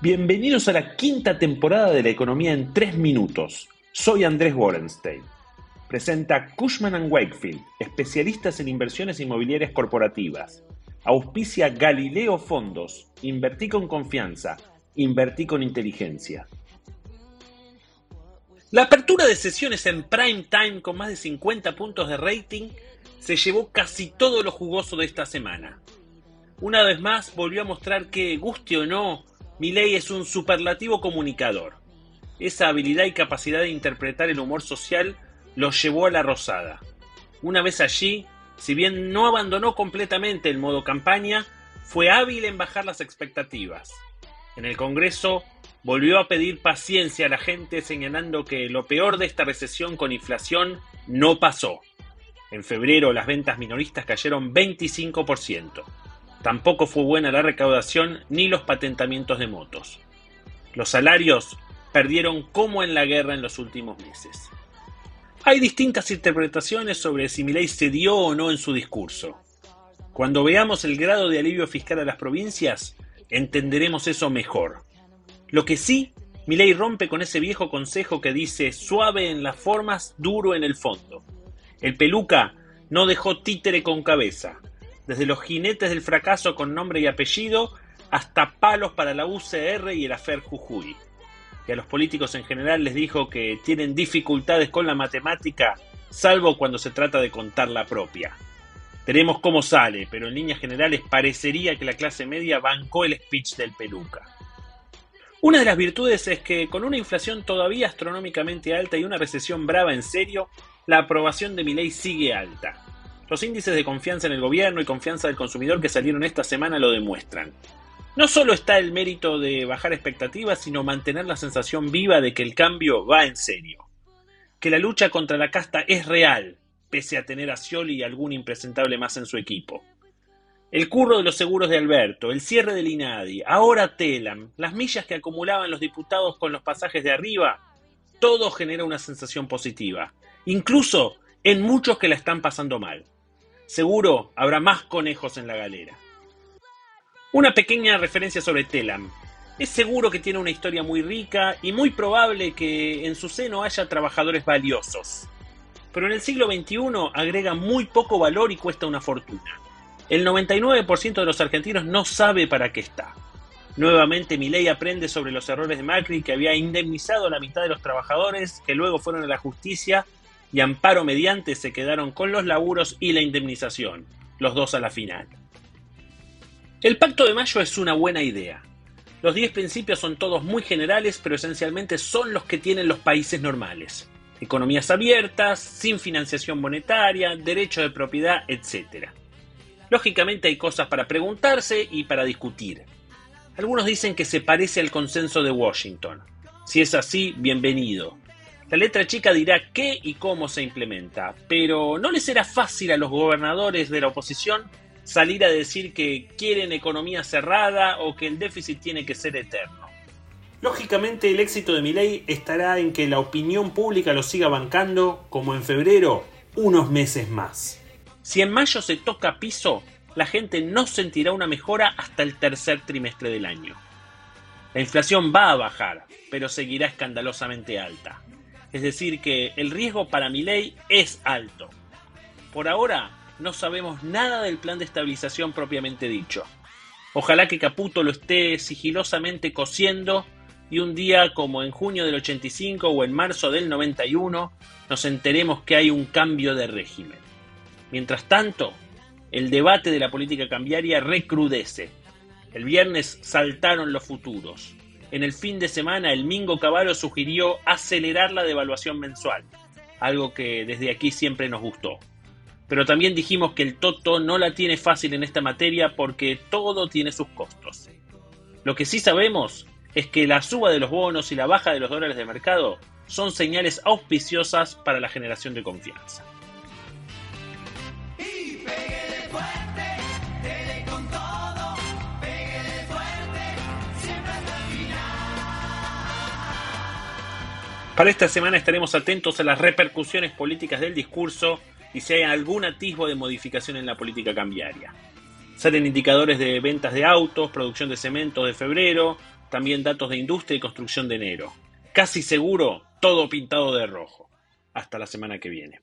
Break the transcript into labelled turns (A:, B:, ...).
A: Bienvenidos a la quinta temporada de la economía en tres minutos. Soy Andrés Wallenstein. Presenta Cushman ⁇ Wakefield, especialistas en inversiones inmobiliarias corporativas. Auspicia Galileo Fondos. Invertí con confianza. Invertí con inteligencia. La apertura de sesiones en prime time con más de 50 puntos de rating se llevó casi todo lo jugoso de esta semana. Una vez más volvió a mostrar que, guste o no, Milei es un superlativo comunicador. Esa habilidad y capacidad de interpretar el humor social lo llevó a la rosada. Una vez allí, si bien no abandonó completamente el modo campaña, fue hábil en bajar las expectativas. En el Congreso volvió a pedir paciencia a la gente señalando que lo peor de esta recesión con inflación no pasó. En febrero las ventas minoristas cayeron 25%. Tampoco fue buena la recaudación ni los patentamientos de motos. Los salarios perdieron como en la guerra en los últimos meses. Hay distintas interpretaciones sobre si Milei cedió o no en su discurso. Cuando veamos el grado de alivio fiscal a las provincias, entenderemos eso mejor. Lo que sí, Milei rompe con ese viejo consejo que dice suave en las formas, duro en el fondo. El peluca no dejó títere con cabeza, desde los jinetes del fracaso con nombre y apellido hasta palos para la UCR y el afer Jujuy. Y a los políticos en general les dijo que tienen dificultades con la matemática, salvo cuando se trata de contar la propia. Veremos cómo sale, pero en líneas generales parecería que la clase media bancó el speech del peluca. Una de las virtudes es que con una inflación todavía astronómicamente alta y una recesión brava en serio, la aprobación de Milei sigue alta. Los índices de confianza en el gobierno y confianza del consumidor que salieron esta semana lo demuestran. No solo está el mérito de bajar expectativas, sino mantener la sensación viva de que el cambio va en serio. Que la lucha contra la casta es real, pese a tener a Scioli y algún impresentable más en su equipo. El curro de los seguros de Alberto, el cierre del INADI, ahora Telam, las millas que acumulaban los diputados con los pasajes de arriba, todo genera una sensación positiva, incluso en muchos que la están pasando mal. Seguro habrá más conejos en la galera. Una pequeña referencia sobre Telam. Es seguro que tiene una historia muy rica y muy probable que en su seno haya trabajadores valiosos. Pero en el siglo XXI agrega muy poco valor y cuesta una fortuna. El 99% de los argentinos no sabe para qué está. Nuevamente Milei aprende sobre los errores de Macri que había indemnizado a la mitad de los trabajadores que luego fueron a la justicia y amparo mediante se quedaron con los laburos y la indemnización, los dos a la final. El pacto de mayo es una buena idea. Los 10 principios son todos muy generales, pero esencialmente son los que tienen los países normales. Economías abiertas, sin financiación monetaria, derecho de propiedad, etc. Lógicamente hay cosas para preguntarse y para discutir. Algunos dicen que se parece al consenso de Washington. Si es así, bienvenido. La letra chica dirá qué y cómo se implementa, pero ¿no les será fácil a los gobernadores de la oposición salir a decir que quieren economía cerrada o que el déficit tiene que ser eterno? Lógicamente el éxito de Milei estará en que la opinión pública lo siga bancando, como en febrero, unos meses más. Si en mayo se toca piso, la gente no sentirá una mejora hasta el tercer trimestre del año. La inflación va a bajar, pero seguirá escandalosamente alta. Es decir, que el riesgo para mi ley es alto. Por ahora no sabemos nada del plan de estabilización propiamente dicho. Ojalá que Caputo lo esté sigilosamente cosiendo y un día como en junio del 85 o en marzo del 91 nos enteremos que hay un cambio de régimen. Mientras tanto, el debate de la política cambiaria recrudece. El viernes saltaron los futuros. En el fin de semana, el Mingo Caballo sugirió acelerar la devaluación mensual, algo que desde aquí siempre nos gustó. Pero también dijimos que el Toto no la tiene fácil en esta materia porque todo tiene sus costos. Lo que sí sabemos es que la suba de los bonos y la baja de los dólares de mercado son señales auspiciosas para la generación de confianza. Para esta semana estaremos atentos a las repercusiones políticas del discurso y si hay algún atisbo de modificación en la política cambiaria. Salen indicadores de ventas de autos, producción de cemento de febrero, también datos de industria y construcción de enero. Casi seguro, todo pintado de rojo. Hasta la semana que viene.